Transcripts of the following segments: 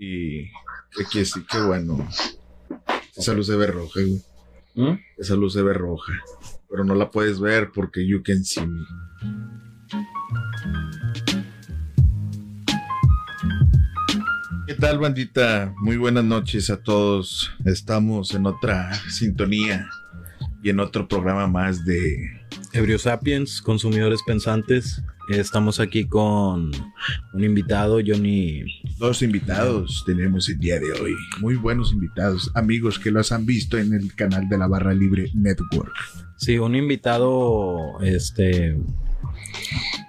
Y aquí sí, qué bueno. Esa luz se ve roja, güey. ¿Mm? Esa luz se ve roja. Pero no la puedes ver porque you can see me. ¿Qué tal, bandita? Muy buenas noches a todos. Estamos en otra sintonía y en otro programa más de Ebrio Sapiens, consumidores pensantes. Estamos aquí con un invitado, Johnny. Dos invitados. Tenemos el día de hoy. Muy buenos invitados, amigos que los han visto en el canal de la Barra Libre Network. Sí, un invitado, este,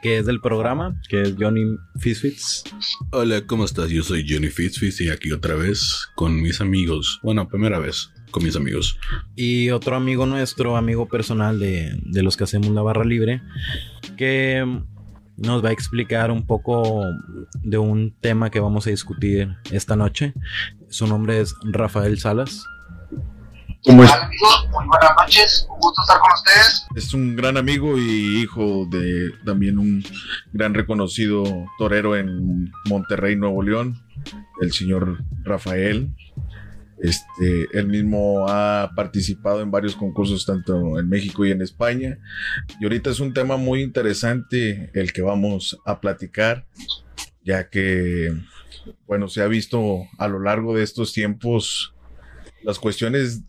que es del programa, que es Johnny Fisfits. Hola, ¿cómo estás? Yo soy Johnny Fitzfitz y aquí otra vez con mis amigos. Bueno, primera vez con mis amigos. Y otro amigo nuestro, amigo personal de, de los que hacemos la barra libre, que nos va a explicar un poco de un tema que vamos a discutir esta noche. Su nombre es Rafael Salas. ¿Cómo es? Hola amigos, muy buenas noches, un gusto estar con ustedes. Es un gran amigo y hijo de también un gran reconocido torero en Monterrey, Nuevo León, el señor Rafael. Este, él mismo ha participado en varios concursos tanto en México y en España. Y ahorita es un tema muy interesante el que vamos a platicar, ya que, bueno, se ha visto a lo largo de estos tiempos las cuestiones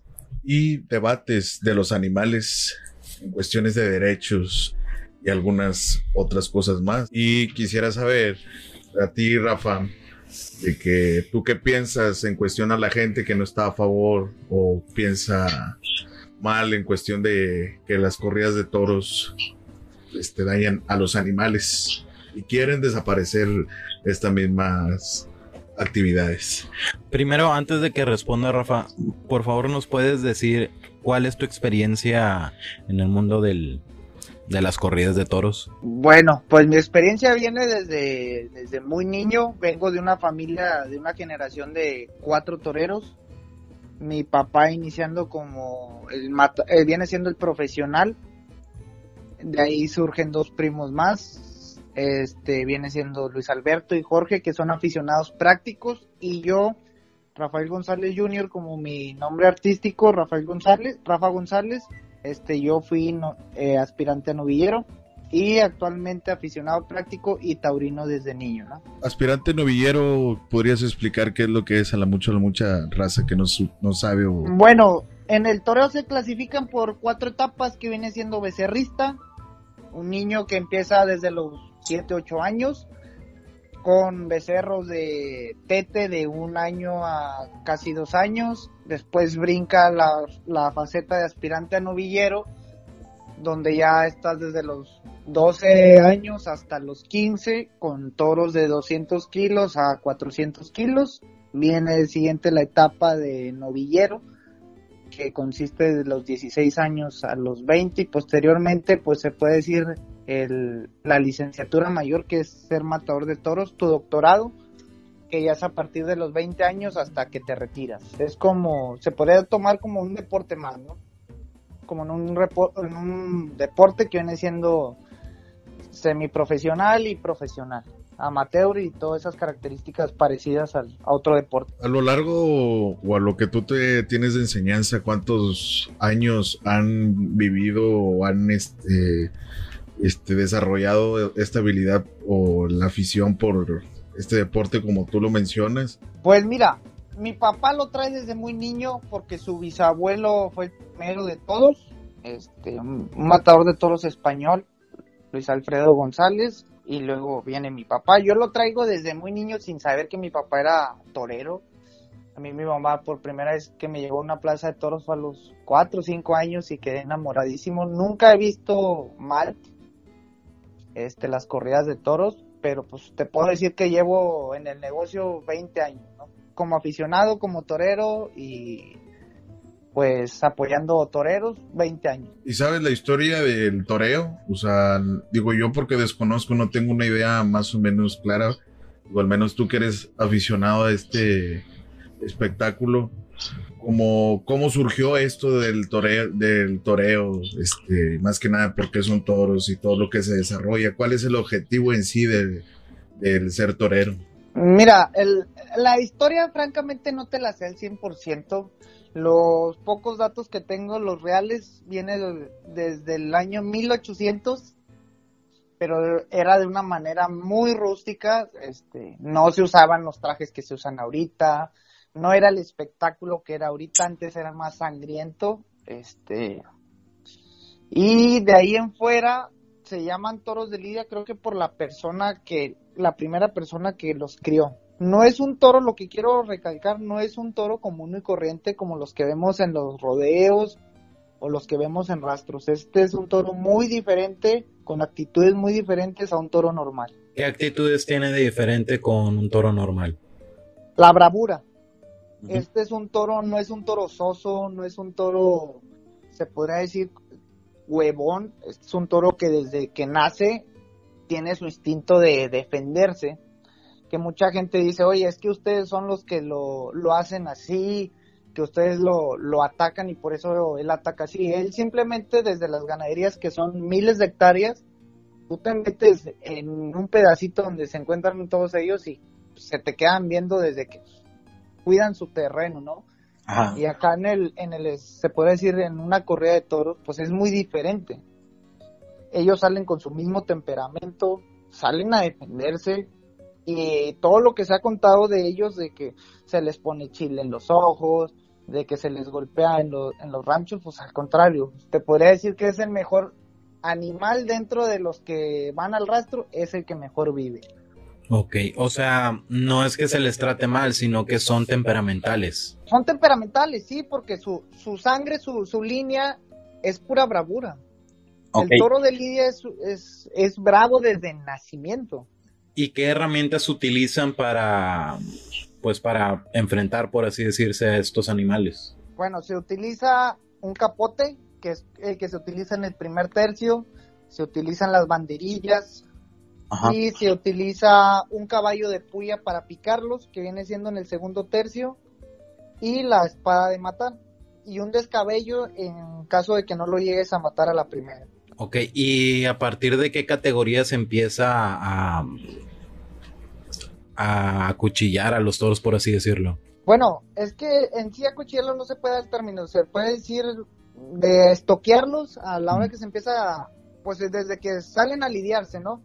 y debates de los animales en cuestiones de derechos y algunas otras cosas más. Y quisiera saber a ti, Rafa, de que tú qué piensas en cuestión a la gente que no está a favor o piensa mal en cuestión de que las corridas de toros este, dañan a los animales y quieren desaparecer estas mismas actividades. Primero, antes de que responda Rafa, por favor nos puedes decir cuál es tu experiencia en el mundo del, de las corridas de toros. Bueno, pues mi experiencia viene desde, desde muy niño, vengo de una familia, de una generación de cuatro toreros. Mi papá iniciando como el mata- eh, viene siendo el profesional, de ahí surgen dos primos más, este viene siendo Luis Alberto y Jorge, que son aficionados prácticos, y yo, Rafael González Jr., como mi nombre artístico, Rafael González, Rafa González, este yo fui no- eh, aspirante a novillero y actualmente aficionado práctico y taurino desde niño, ¿no? Aspirante novillero, ¿podrías explicar qué es lo que es a la mucha, a la mucha raza que no, no sabe o... Bueno, en el toreo se clasifican por cuatro etapas que viene siendo becerrista, un niño que empieza desde los 7, 8 años, con becerros de tete de un año a casi dos años, después brinca la, faceta de aspirante a novillero, donde ya estás desde los 12 años hasta los 15, con toros de 200 kilos a 400 kilos. Viene el siguiente la etapa de novillero, que consiste de los 16 años a los 20 y posteriormente pues se puede decir el- la licenciatura mayor que es ser matador de toros, tu doctorado que ya es a partir de los 20 años hasta que te retiras. Es como, se podría tomar como un deporte más, ¿no? Como en un, en un deporte que viene siendo semiprofesional y profesional, amateur y todas esas características parecidas al, a otro deporte. A lo largo o a lo que tú te tienes de enseñanza, ¿cuántos años han vivido o han este, este, desarrollado esta habilidad o la afición por este deporte como tú lo mencionas? Pues mira, mi papá lo trae desde muy niño porque su bisabuelo fue el primero de todos, este, un matador de toros español, Luis Alfredo González, y luego viene mi papá. Yo lo traigo desde muy niño sin saber que mi papá era torero. A mí mi mamá por primera vez que me llevó a una plaza de toros fue a los 4 o 5 años y quedé enamoradísimo. Nunca he visto mal este, las corridas de toros, pero pues te puedo decir que llevo en el negocio 20 años. Como aficionado, como torero y pues apoyando toreros, 20 años. ¿Y sabes la historia del toreo? O sea, digo yo porque desconozco, no tengo una idea más o menos clara. O al menos tú que eres aficionado a este espectáculo, como cómo surgió esto del toreo, del toreo, este, más que nada porque son toros y todo lo que se desarrolla. ¿Cuál es el objetivo en sí de- del ser torero? Mira, el, la historia francamente no te la sé al 100%. Los pocos datos que tengo, los reales, vienen desde el año 1800, pero era de una manera muy rústica. Este, no se usaban los trajes que se usan ahorita, no era el espectáculo que era ahorita, antes era más sangriento. Este, y de ahí en fuera se llaman toros de lidia, creo que por la persona que, la primera persona que los crió. No es un toro, lo que quiero recalcar, no es un toro común y corriente como los que vemos en los rodeos o los que vemos en rastros. Este es un toro muy diferente, con actitudes muy diferentes a un toro normal. ¿Qué actitudes tiene de diferente con un toro normal? La bravura. Este es un toro, no es un toro soso, no es un toro, se podría decir, huevón, es un toro que desde que nace tiene su instinto de defenderse, que mucha gente dice, oye, es que ustedes son los que lo, lo hacen así, que ustedes lo, lo atacan y por eso él ataca así. Él simplemente desde las ganaderías que son miles de hectáreas, tú te metes en un pedacito donde se encuentran todos ellos y se te quedan viendo desde que cuidan su terreno, ¿no? Y acá en el, en el, se puede decir, en una corrida de toros, pues es muy diferente. Ellos salen con su mismo temperamento, salen a defenderse y todo lo que se ha contado de ellos, de que se les pone chile en los ojos, de que se les golpea en, en los ranchos, pues al contrario, te podría decir que es el mejor animal dentro de los que van al rastro, es el que mejor vive. Ok, o sea, no es que se les trate mal, sino que son temperamentales. Son temperamentales, sí, porque su, su sangre, su, su línea es pura bravura. El toro de Lidia es, es, es bravo desde el nacimiento. ¿Y qué herramientas utilizan para, pues, para enfrentar, por así decirse, a estos animales? Bueno, se utiliza un capote, que es el que se utiliza en el primer tercio, se utilizan las banderillas, y se utiliza un caballo de puya para picarlos, que viene siendo en el segundo tercio, y la espada de matar, y un descabello en caso de que no lo llegues a matar a la primera. Ok, ¿y a partir de qué categoría se empieza a, a acuchillar a los toros, por así decirlo? Bueno, es que en sí acuchillarlos no se puede dar término, se puede decir de estoquearlos a la hora que se empieza, pues desde que salen a lidiarse, ¿no?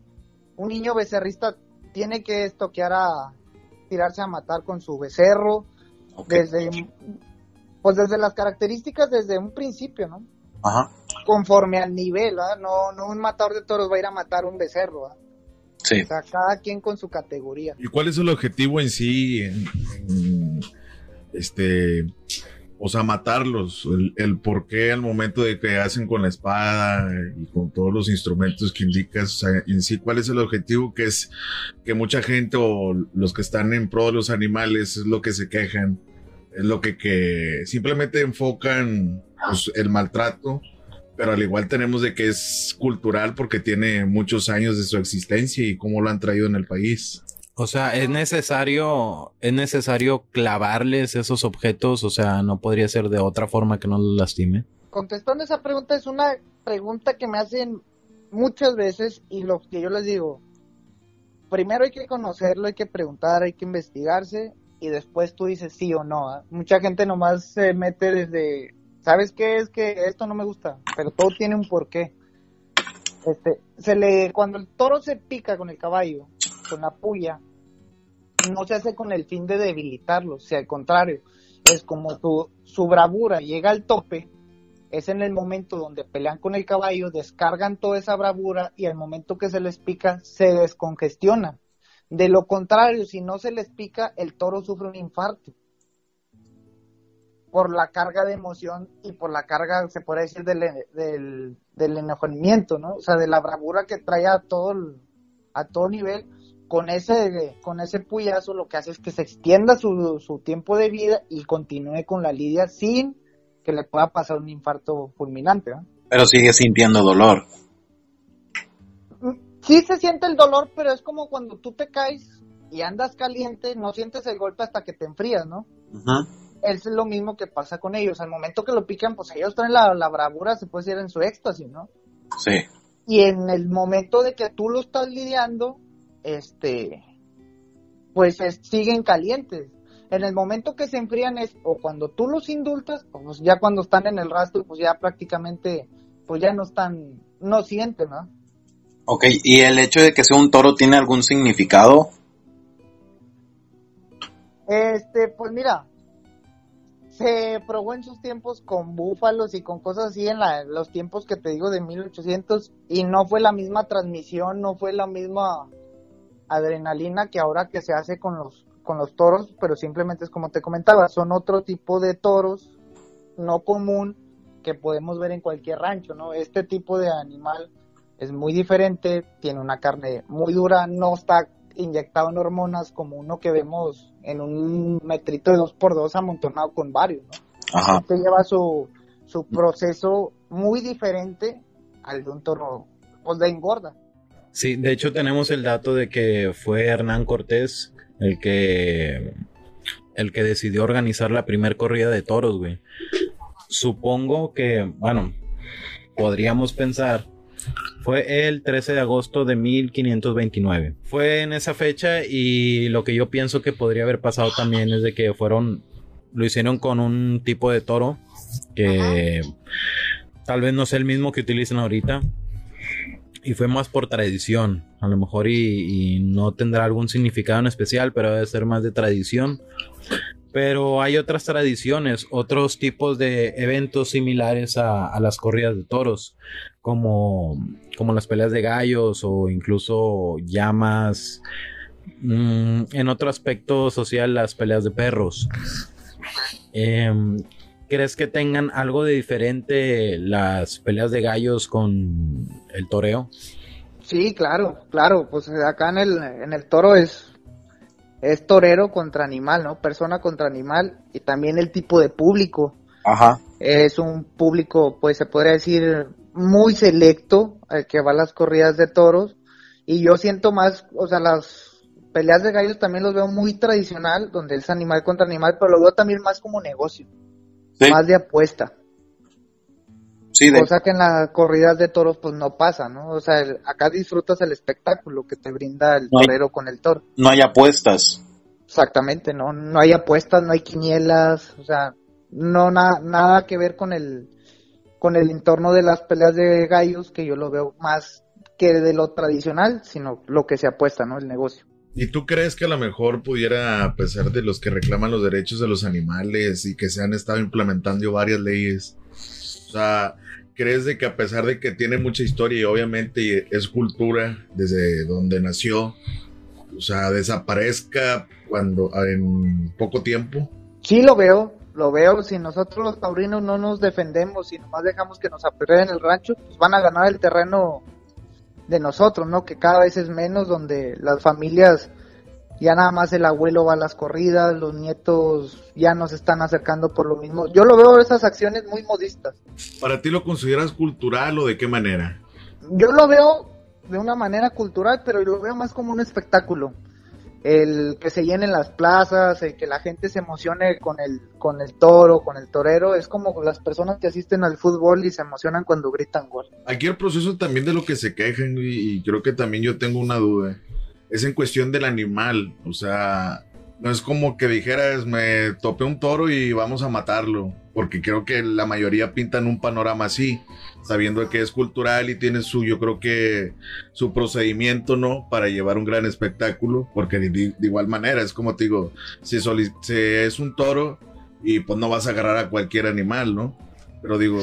Un niño becerrista tiene que estoquear a tirarse a matar con su becerro desde pues desde las características desde un principio, ¿no? Ajá. Conforme al nivel, ¿verdad? No, no un matador de toros va a ir a matar un becerro, ¿verdad? Sí. O sea, cada quien con su categoría. ¿Y cuál es el objetivo en sí en este o sea, matarlos, el, por qué al momento de que hacen con la espada y con todos los instrumentos que indicas, o sea, en sí, cuál es el objetivo que es que mucha gente o los que están en pro de los animales es lo que se quejan, es lo que, que simplemente enfocan pues, el maltrato, pero al igual tenemos de que es cultural porque tiene muchos años de su existencia y cómo lo han traído en el país. O sea, es necesario, es necesario clavarles esos objetos, o sea, no podría ser de otra forma que no los lastime. Contestando esa pregunta es una pregunta que me hacen muchas veces y lo que yo les digo, primero hay que conocerlo, hay que preguntar, hay que investigarse y después tú dices sí o no. ¿ah? Mucha gente nomás se mete desde, ¿sabes qué es que esto no me gusta? Pero todo tiene un porqué. Este, se le, cuando el toro se pica con el caballo, con la puya, no se hace con el fin de debilitarlo, o sea, al contrario, es como tu, su bravura llega al tope, es en el momento donde pelean con el caballo, descargan toda esa bravura y al momento que se les pica, se descongestiona. De lo contrario, si no se les pica, el toro sufre un infarto por la carga de emoción y por la carga, se puede decir, del, del, del enojamiento, ¿no? O sea, de la bravura que trae a todo, a todo nivel, con ese, con ese puyazo lo que hace es que se extienda su, su tiempo de vida y continúe con la lidia sin que le pueda pasar un infarto fulminante, ¿no? Pero sigue sintiendo dolor. Mm, sí se siente el dolor, pero es como cuando tú te caes y andas caliente, no sientes el golpe hasta que te enfrías, ¿no? Es lo mismo que pasa con ellos. Al momento que lo pican, pues ellos traen la, la bravura, se puede decir, en su éxtasis, ¿no? Sí. Y en el momento de que tú lo estás lidiando, este, pues siguen calientes. En el momento que se enfrían es o cuando tú los indultas, o pues ya cuando están en el rastro, pues ya prácticamente, pues ya no están, no sienten, ¿no? Ok, ¿y el hecho de que sea un toro tiene algún significado? Este, pues mira, se probó en sus tiempos con búfalos y con cosas así en los tiempos que te digo de 1800 y no fue la misma transmisión, no fue la misma adrenalina que ahora que se hace con los con los toros, pero simplemente es como te comentaba, son otro tipo de toros no común que podemos ver en cualquier rancho, ¿no? Este tipo de animal es muy diferente, tiene una carne muy dura, no está inyectado en hormonas como uno que vemos en un metrito de 2x2 amontonado con varios, ¿no? Ajá. Este lleva su, su proceso muy diferente al de un toro pues de engorda. Sí, de hecho tenemos el dato de que fue Hernán Cortés el que el que decidió organizar la primer corrida de toros, güey. Supongo que, bueno, podríamos pensar fue el 13 de agosto de 1529. Fue en esa fecha y lo que yo pienso que podría haber pasado también es de que fueron, lo hicieron con un tipo de toro que tal vez no sea el mismo que utilizan ahorita. Y fue más por tradición, a lo mejor y, no tendrá algún significado en especial, pero debe ser más de tradición. Pero hay otras tradiciones, otros tipos de eventos similares a, las corridas de toros, como, como, las peleas de gallos o incluso llamas. Mmm, en otro aspecto social, las peleas de perros. Eh, ¿Crees que tengan algo de diferente las peleas de gallos con el toreo? Sí, claro, claro. Pues acá en el, en el toro es es torero contra animal, ¿no? Persona contra animal y también el tipo de público. Ajá. Es un público, pues se podría decir, muy selecto al que va a las corridas de toros y yo siento más, o sea, las peleas de gallos también los veo muy tradicional, donde es animal contra animal, pero lo veo también más como negocio, Sí. más de apuesta. Sí, de, Cosa que en las corridas de toros pues no pasa, ¿no? O sea, el- acá disfrutas el espectáculo que te brinda el No hay- torero con el toro. no hay apuestas. Exactamente, no, no hay apuestas, no hay quinielas, o sea, no na- nada que ver con el con el entorno de las peleas de gallos que yo lo veo más que de lo tradicional, sino lo que se apuesta, ¿no? El negocio. ¿Y tú crees que a lo mejor pudiera, a pesar de los que reclaman los derechos de los animales y que se han estado implementando varias leyes, o sea, crees de que a pesar de que tiene mucha historia y obviamente es cultura desde donde nació, o sea, desaparezca cuando en poco tiempo? Sí lo veo, lo veo, si nosotros los taurinos no nos defendemos y nomás dejamos que nos apedreen el rancho, pues van a ganar el terreno de nosotros, ¿no? Que cada vez es menos, donde las familias ya nada más el abuelo va a las corridas, los nietos ya nos están acercando por lo mismo. Yo lo veo esas acciones muy modistas. ¿Para ti lo consideras cultural o de qué manera? Yo lo veo de una manera cultural, pero lo veo más como un espectáculo. El que se llenen las plazas, el que la gente se emocione con el, con el toro, con el torero, es como las personas que asisten al fútbol y se emocionan cuando gritan gol. Aquí el proceso también de lo que se quejan y, y creo que también yo tengo una duda. Es en cuestión del animal. O sea, no es como que dijeras, me topé un toro y vamos a matarlo. Porque creo que la mayoría pintan un panorama así, sabiendo que es cultural y tiene su, yo creo que su procedimiento, ¿no? Para llevar un gran espectáculo. Porque de, igual manera, es como te digo, si, es un toro y pues no vas a agarrar a cualquier animal, ¿no? Pero digo,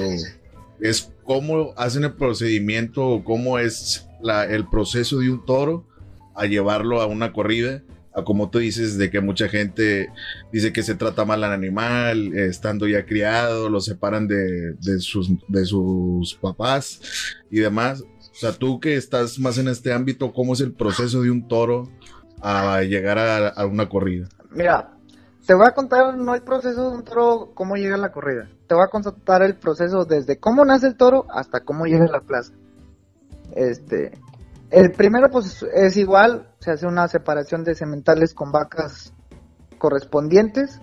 es cómo hacen el procedimiento o cómo es el proceso de un toro a llevarlo a una corrida. A como tú dices, de que mucha gente dice que se trata mal al animal, eh, estando ya criado, lo separan de, de sus, de sus papás y demás. O sea, tú que estás más en este ámbito, ¿cómo es el proceso de un toro a llegar a, a una corrida? Mira, te voy a contar no el proceso de un toro, cómo llega a la corrida. Te voy a contar el proceso desde cómo nace el toro hasta cómo llega a la plaza. Este, el primero pues es igual, se hace una separación de sementales con vacas correspondientes.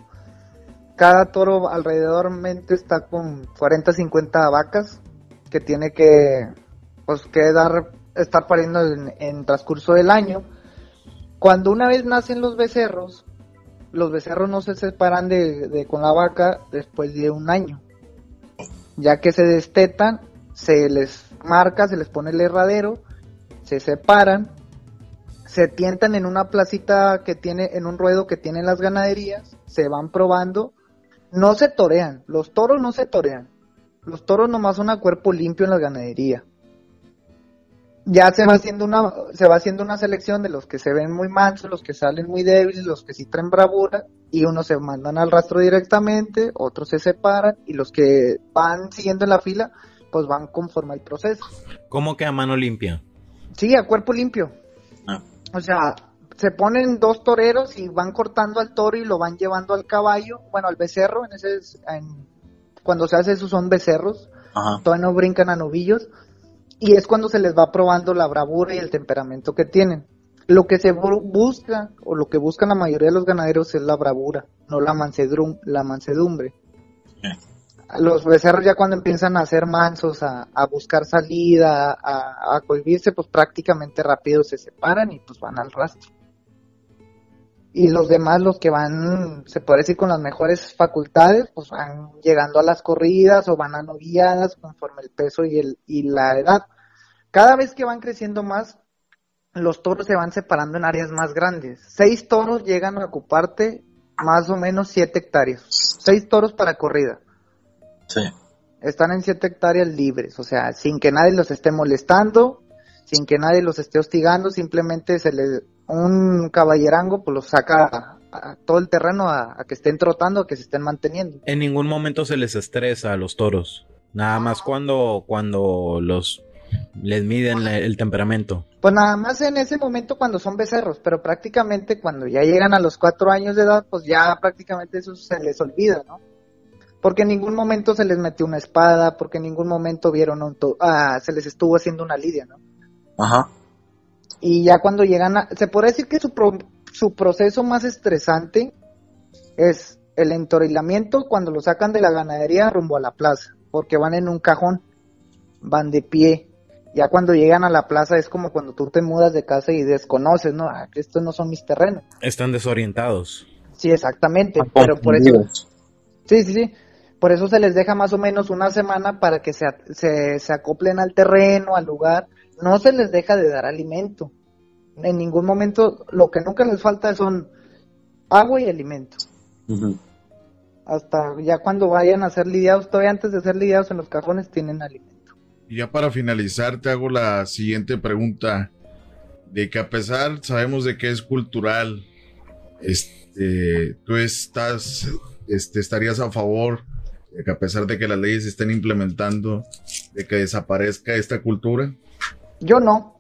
Cada toro alrededormente está con 40 50 vacas que tiene que pues que dar estar pariendo en, transcurso del año Cuando una vez nacen los becerros, los becerros no se separan de- con la vaca después de un año. Ya que se destetan, se les marca, se les pone el herradero, se separan, se tientan en una placita que tiene, en un ruedo que tienen las ganaderías, se van probando, no se torean, los toros no se torean, los toros nomás son a cuerpo limpio en la ganadería. Ya se va haciendo una, se va haciendo una selección de los que se ven muy mansos, los que salen muy débiles, los que sí traen bravura, y unos se mandan al rastro directamente, otros se separan, y los que van siguiendo en la fila, pues van conforme al proceso. ¿Cómo que a mano limpia? Sí, a cuerpo limpio. Ah. O sea, se ponen dos toreros y van cortando al toro y lo van llevando al caballo, bueno, al becerro, en ese, en- cuando se hace eso son becerros, Ajá. todavía no brincan a novillos, y es cuando se les va probando la bravura y el temperamento que tienen. Lo que se bu- busca, o lo que buscan la mayoría de los ganaderos es la bravura, no la, la mansedumbre. Los becerros ya cuando empiezan a ser mansos, a, buscar salida, a, a pues prácticamente rápido se separan y pues van al rastro. Y los demás, los que van, se puede decir, con las mejores facultades, pues van llegando a las corridas o van a novilladas conforme el peso y, el, y la edad. Cada vez que van creciendo más, los toros se van separando en áreas más grandes. Seis toros llegan a ocuparte más o menos siete hectáreas. Seis toros para corrida. Sí. Están en siete hectáreas libres, o sea, sin que nadie los esté molestando, sin que nadie los esté hostigando, simplemente se le un caballerango pues los saca a, a todo el terreno a, a que estén trotando, a que se estén manteniendo. En ningún momento se les estresa a los toros. Nada más cuando, cuando los les miden la- el temperamento. Pues nada más en ese momento cuando son becerros, pero prácticamente cuando ya llegan a los cuatro años de edad, pues ya prácticamente eso se les olvida, ¿no? Porque en ningún momento se les metió una espada, porque en ningún momento vieron un to- ah, se les estuvo haciendo una lidia, ¿no? Ajá. Y ya cuando llegan a... Se puede decir que su, pro- su proceso más estresante es el entorilamiento cuando lo sacan de la ganadería rumbo a la plaza, porque van en un cajón, van de pie. Ya cuando llegan a la plaza es como cuando tú te mudas de casa y desconoces, ¿no? Ah, que estos no son mis terrenos. Están desorientados. Sí, exactamente, pero por eso... Sí, sí, sí. Por eso se les deja más o menos una semana para que se, se, se acoplen al terreno, al lugar. No se les deja de dar alimento. En ningún momento, lo que nunca les falta son agua y alimento. Hasta ya cuando vayan a ser lidiados, todavía antes de ser lidiados en los cajones, tienen alimento. Y ya para finalizar, te hago la siguiente pregunta. De que a pesar, sabemos de que es cultural, este, tú estás, este, estarías a favor de que a pesar de que las leyes se estén implementando, de que desaparezca esta cultura. Yo no.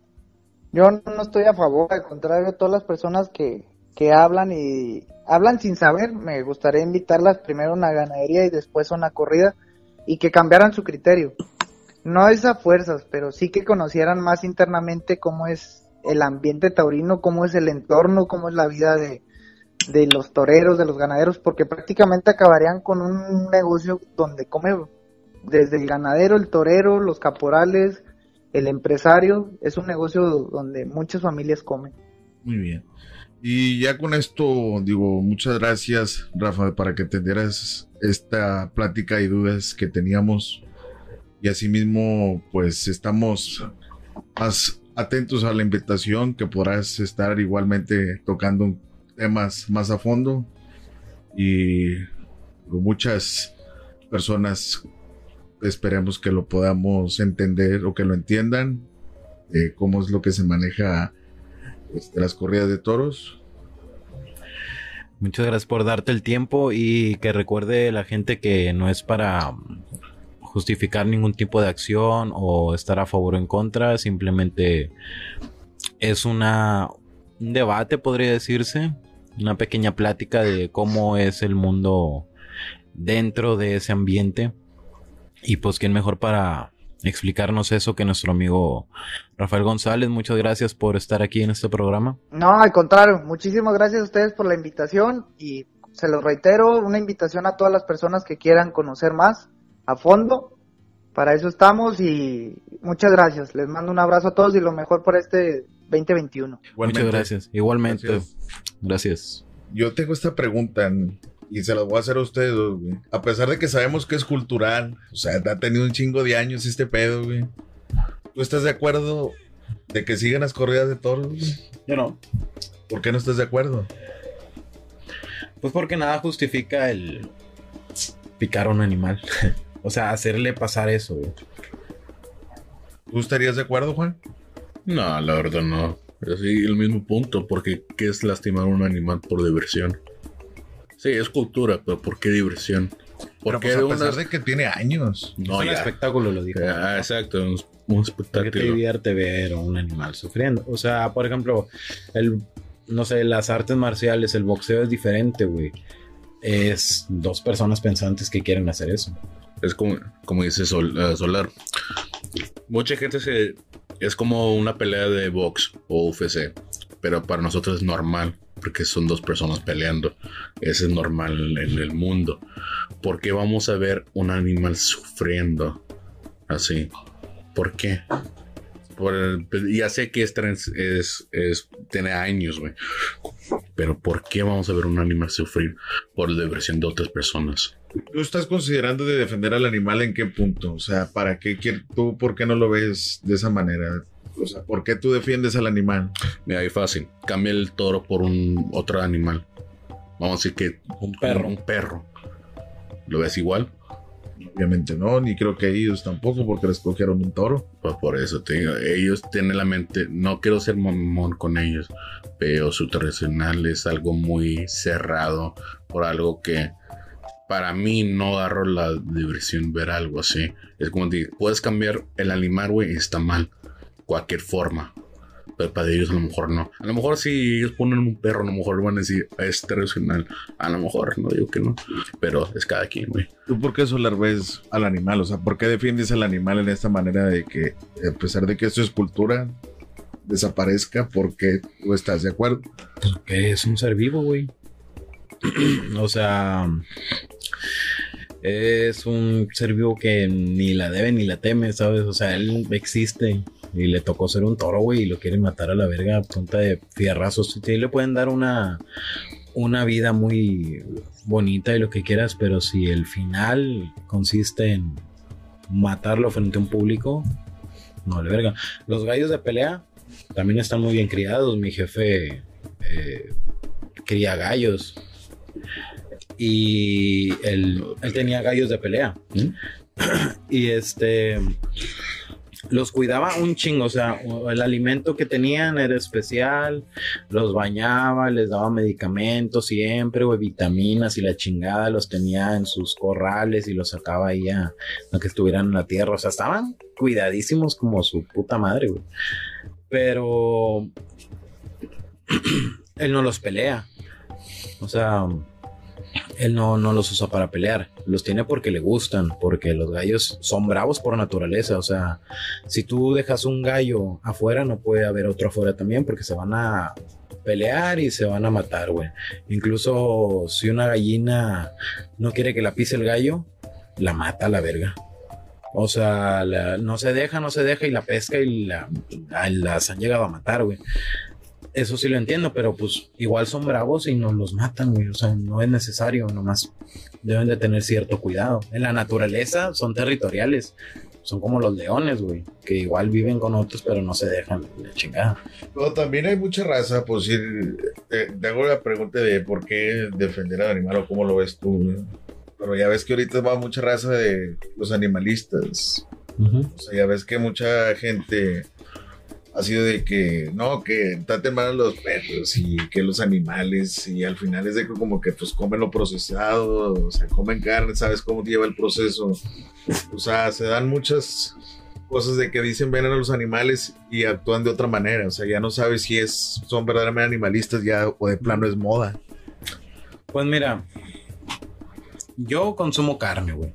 Yo no estoy a favor, al contrario, todas las personas que, que hablan y hablan sin saber, me gustaría invitarlas primero a una ganadería y después a una corrida y que cambiaran su criterio. No es a fuerzas, pero sí que conocieran más internamente cómo es el ambiente taurino, cómo es el entorno, cómo es la vida de, de los toreros, de los ganaderos, porque prácticamente acabarían con un negocio donde come desde el ganadero, el torero, los caporales, el empresario, es un negocio donde muchas familias comen. Muy bien. Y ya con esto, digo, muchas gracias, Rafa, para que tendieras esta plática y dudas que teníamos. Y asimismo, pues estamos más atentos a la invitación que podrás estar igualmente tocando temas más a fondo. Y muchas personas esperemos que lo podamos entender o que lo entiendan, eh, cómo es lo que se maneja este, las corridas de toros. Muchas gracias por darte el tiempo y que recuerde la gente que no es para justificar ningún tipo de acción o estar a favor o en contra, simplemente es una un debate podría decirse, una pequeña plática de cómo es el mundo dentro de ese ambiente y pues quién mejor para explicarnos eso que nuestro amigo Rafael González. Muchas gracias por estar aquí en este programa. No, al contrario, muchísimas gracias a ustedes por la invitación y se los reitero, una invitación a todas las personas que quieran conocer más a fondo. Para eso estamos y muchas gracias. Les mando un abrazo a todos y lo mejor por este 2021. Muchas Igualmente, gracias. Igualmente. Gracias. Gracias. Yo tengo esta pregunta y se la voy a hacer a ustedes, dos, güey. A pesar de que sabemos que es cultural, o sea, ha tenido un chingo de años este pedo, güey. ¿Tú estás de acuerdo de que sigan las corridas de toros? güey? Yo no. ¿Por qué no estás de acuerdo? Pues porque nada justifica el picar a un animal. o sea, hacerle pasar eso, güey. ¿Tú estarías de acuerdo, Juan? No, la verdad no. Es sí, el mismo punto, porque ¿qué es lastimar a un animal por diversión? Sí, es cultura, pero ¿por qué diversión? ¿Por Pero qué pues, de a una- pesar de que tiene años. No, es un ya. espectáculo, lo dijo. Ah, exacto, un, un ¿Por qué te espectáculo. divierte ver a un animal sufriendo? O sea, por ejemplo, el, no sé, las artes marciales, el boxeo es diferente, güey. Es dos personas pensantes que quieren hacer eso. Es como, como dice Sol- eh, Solar. Mucha gente se. Es como una pelea de box o UFC. Pero para nosotros es normal. Porque son dos personas peleando. Eso es normal en el mundo. ¿Por qué vamos a ver un animal sufriendo así? ¿Por qué? Pues, ya sé que es, es, es- tiene años, güey. Pero ¿por qué vamos a ver un animal sufrir por la diversión de otras personas? ¿Tú estás considerando de defender al animal en qué punto? O sea, ¿para qué quieres tú? ¿Por qué no lo ves de esa manera? O sea, ¿por qué tú defiendes al animal? Mira, ahí fácil. Cambia el toro por un otro animal. Vamos a decir que Un perro. Un perro. ¿Lo ves igual? Obviamente no, ni creo que ellos tampoco, porque les cogieron un toro. Pues por eso te digo, ellos tienen la mente, no quiero ser mamón con ellos, pero su tradicional es algo muy cerrado por algo que para mí no agarro la diversión ver algo así. Es como decir, puedes cambiar el animal, güey, y está mal. Cualquier forma. Pero para ellos a lo mejor no. A lo mejor si ellos ponen un perro, a lo mejor van a decir, es tradicional. A lo mejor, no digo que no. Pero es cada quien, güey. ¿Tú por qué solar ves al animal? O sea, ¿por qué defiendes al animal en esta manera de que, a pesar de que esto es cultura, desaparezca? ¿Por qué tú estás de acuerdo? Que es un ser vivo, güey. o sea, es un ser vivo que ni la debe ni la teme, ¿sabes? O sea, él existe y le tocó ser un toro, güey, y lo quieren matar a la verga a punta de fierrazos. Sí, le pueden dar una, una vida muy bonita y lo que quieras, pero si el final consiste en matarlo frente a un público, no le verga. Los gallos de pelea también están muy bien criados. Mi jefe eh, cría gallos. Y él, él tenía gallos de pelea. ¿Mm? Y este los cuidaba un chingo, o sea, el alimento que tenían era especial, los bañaba, les daba medicamentos siempre, o vitaminas y la chingada los tenía en sus corrales y los sacaba ahí a, a que estuvieran en la tierra, o sea, estaban cuidadísimos como su puta madre, güey. Pero él no los pelea, o sea, él no, no los usa para pelear, los tiene porque le gustan, porque los gallos son bravos por naturaleza, o sea, si tú dejas un gallo afuera, no puede haber otro afuera también, porque se van a pelear y se van a matar, güey. Incluso si una gallina no quiere que la pise el gallo, la mata a la verga. O sea, no se deja, no se deja y la pesca y la, la- las han llegado a matar, güey. Eso sí lo entiendo, pero pues igual son bravos y nos los matan, güey. O sea, no es necesario, nomás deben de tener cierto cuidado. En la naturaleza son territoriales. Son como los leones, güey, que igual viven con otros, pero no se dejan de chingada. Pero también hay mucha raza, por decir, eh, te hago la pregunta de por qué defender al animal o cómo lo ves tú. güey. Pero ya ves que ahorita va mucha raza de los animalistas. O sea, ya ves que mucha gente ha sido de que, no, que traten mal a los perros y que los animales y al final es de que como que pues comen lo procesado, o sea, comen carne, sabes cómo lleva el proceso. O sea, se dan muchas cosas de que dicen ven a los animales y actúan de otra manera. O sea, ya no sabes si es, son verdaderamente animalistas ya o de plano es moda. Pues mira, yo consumo carne, güey.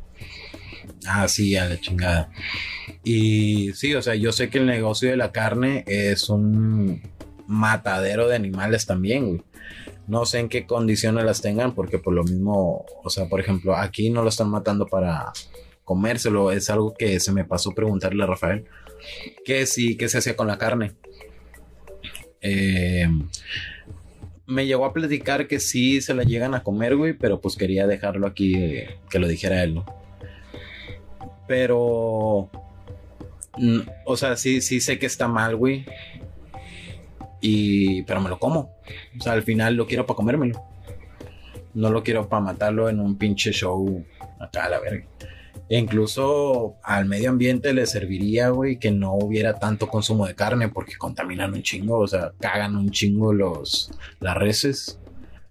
Ah, sí, a la chingada. Y sí, o sea, yo sé que el negocio de la carne es un matadero de animales también, güey. No sé en qué condiciones las tengan, porque por lo mismo, o sea, por ejemplo, aquí no lo están matando para comérselo. Es algo que se me pasó preguntarle a Rafael. ¿Qué sí, qué se hacía con la carne? eh, me llegó a platicar que sí se la llegan a comer, güey, pero pues quería dejarlo aquí, eh, que lo dijera él, ¿no? Pero, mm, o sea, sí, sí sé que está mal, güey. Y, pero me lo como. O sea, al final lo quiero para comérmelo. No lo quiero para matarlo en un pinche show acá a la verga. E incluso al medio ambiente le serviría, güey, que no hubiera tanto consumo de carne porque contaminan un chingo, o sea, cagan un chingo los las reses.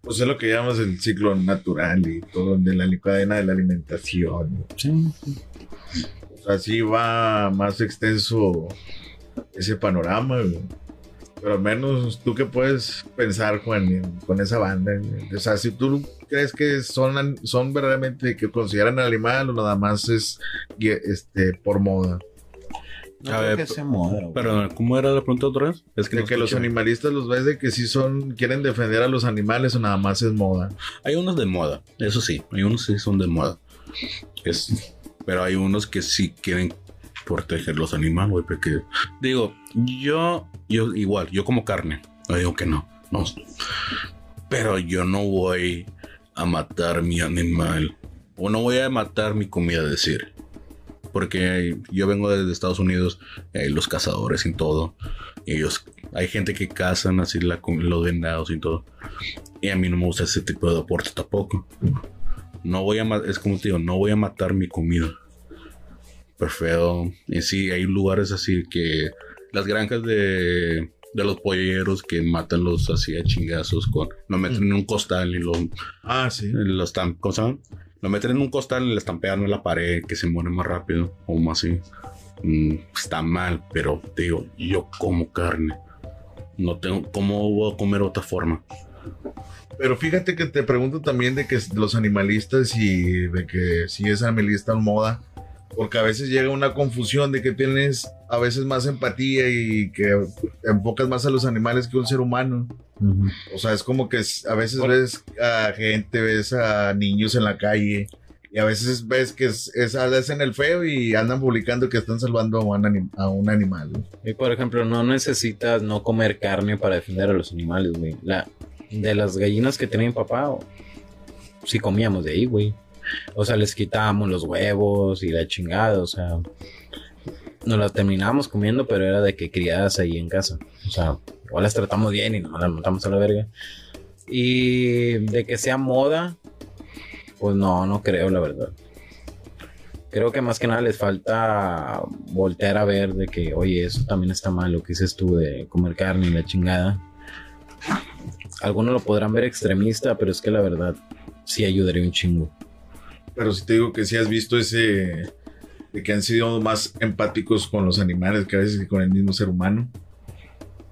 Pues es lo que llamas el ciclo natural y todo de la cadena de la alimentación. Sí. O sea, sí va más extenso ese panorama, güey. Pero al menos tú que puedes pensar, Juan, con esa banda. güey? O sea, si tú crees que son, son verdaderamente que consideran animal o nada más es este, por moda. No A ver, que sea moda, güey. Pero, ¿cómo era la pregunta otra vez? Es que, De no que los animalistas los ves de que sí son, quieren defender a los animales o nada más es moda. Hay unos de moda, eso sí, hay unos que sí son de moda. Es, pero hay unos que sí quieren proteger los animales, porque digo, yo, yo igual, yo como carne, no digo que no, no. Pero yo no voy a matar mi animal o no voy a matar mi comida, decir. Porque yo vengo desde Estados Unidos, hay los cazadores y todo. Ellos, hay gente que cazan así la, los vendados y todo. Y a mí no me gusta ese tipo de deporte tampoco. No voy a es como te digo, no voy a matar mi comida. Perfecto. Y sí, hay lugares así que las granjas de, de los polleros que matan los así a chingazos con lo meten en un costal y lo, Ah, sí. lo están. Lo meten en un costal y le están pegando en la pared que se muere más rápido o más así. Mm, está mal, pero te digo, yo como carne. No tengo, ¿cómo voy a comer otra forma? Pero fíjate que te pregunto también de que los animalistas y de que si es animalista o moda, porque a veces llega una confusión de que tienes a veces más empatía y que enfocas más a los animales que a un ser humano. O sea, es como que a veces ves a gente, ves a niños en la calle y a veces ves que es, es hacen el feo y andan publicando que están salvando a un, anim- a un animal. Y por ejemplo, no necesitas no comer carne para defender a los animales, güey. La, de las gallinas que tenía mi papá, o- comíamos de ahí, güey. O sea, les quitábamos los huevos y la chingada, o sea, nos las terminábamos comiendo, pero era de que criadas ahí en casa. O sea, igual las tratamos bien y nos las matamos a la verga. Y de que sea moda, pues no, no creo, la verdad. Creo que más que nada les falta voltear a ver de que, oye, eso también está mal, lo que dices tú de comer carne y la chingada. Algunos lo podrán ver extremista, pero es que la verdad sí ayudaría un chingo. Pero si te digo que sí has visto ese de que han sido más empáticos con los animales que a veces que con el mismo ser humano.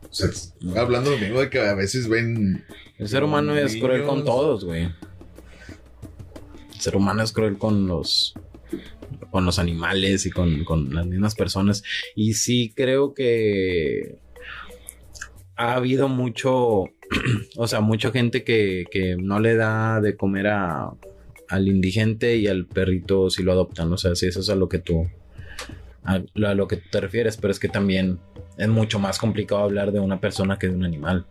O sea, hablando lo mismo de que a veces ven El ser humano es cruel con todos, güey. El ser humano es cruel con los con los animales y con, con las mismas personas. Y sí creo que ha habido mucho, o sea, mucha gente que, que no le da de comer a, al indigente y al perrito si lo adoptan. O sea, si eso es a lo que tú a, a lo que te refieres, pero es que también es mucho más complicado hablar de una persona que de un animal.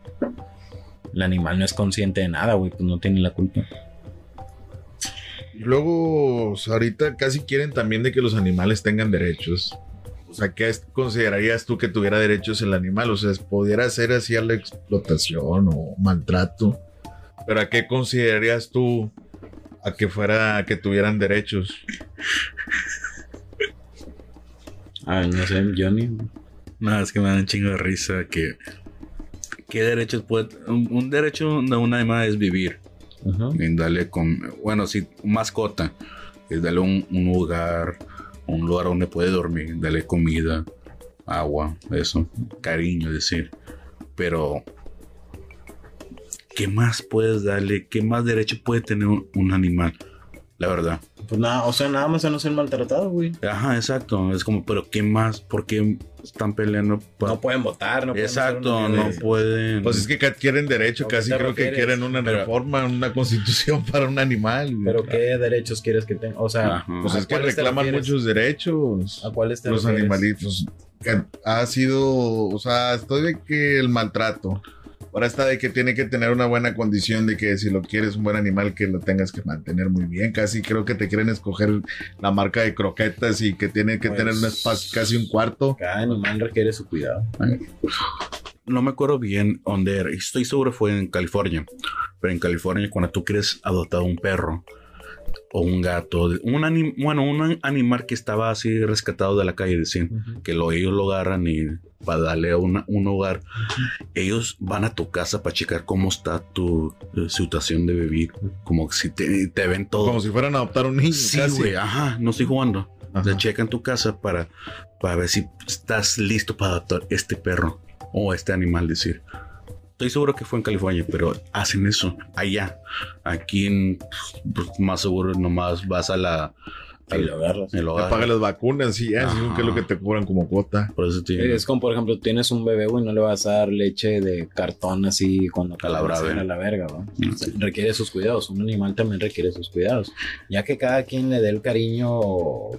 El animal no es consciente de nada, güey, pues no tiene la culpa. Luego, ahorita casi quieren también de que los animales tengan derechos. O sea, ¿qué considerarías tú que tuviera derechos el animal? O sea, pudiera ser así a la explotación o maltrato. Pero ¿a qué considerarías tú a que fuera, que tuvieran derechos? A ver, no sé, Johnny. Nada, es que me dan un chingo de risa que... ¿Qué derechos puede... Un, un derecho de un animal es vivir. Darle con... Bueno, sí, mascota. Es darle un, un lugar, un lugar donde puede dormir, darle comida, agua, eso, cariño, decir. Pero... ¿Qué más puedes darle? ¿Qué más derecho puede tener un animal? La verdad. Pues nada, o sea, nada más a no ser maltratado, güey. Ajá, exacto. Es como, pero ¿qué más? ¿Por qué están peleando? pa- No pueden votar, no pueden Exacto, no pueden. Pues es que quieren derecho, ¿A qué casi creo que quieren una Pero- reforma, una constitución para un animal. güey. Pero ¿qué derechos quieres que tenga? O sea, Ajá. pues ¿a es que reclaman muchos derechos. ¿a cuáles te Los refieres? animalitos. ha sido, o sea, estoy de que el maltrato. Ahora está de que tiene que tener una buena condición, de que si lo quieres un buen animal, que lo tengas que mantener muy bien. Casi creo que te quieren escoger la marca de croquetas y que tiene que Pues- tener un espacio, casi un cuarto. Cada animal requiere su cuidado. No me acuerdo bien dónde era. Estoy seguro fue en California. Pero en California, cuando tú quieres adoptar un perro o un gato, un anim- bueno, un animal que estaba así rescatado de la calle, decían que lo, ellos lo agarran y para darle a una- un hogar, ellos van a tu casa para checar cómo está tu eh, situación de vivir. Como si te, te ven todo. Como si fueran a adoptar un niño. Sí, casi. güey, ajá, no estoy jugando. Ajá. Te checan tu casa para, para ver si estás listo para adoptar este perro o este animal, decir. Estoy seguro que fue en California, pero hacen eso allá. Aquí en, pues, más seguro nomás vas a la... Y lo agarras. el Te hogar. pagan las vacunas y ya, Ajá. que es lo que te cobran como cuota. Por eso te. Es como, por ejemplo, tienes un bebé, güey, no le vas a dar leche de cartón así cuando A la verga, ¿no? Requiere sus cuidados. Un animal también requiere sus cuidados. Ya que cada quien le dé el cariño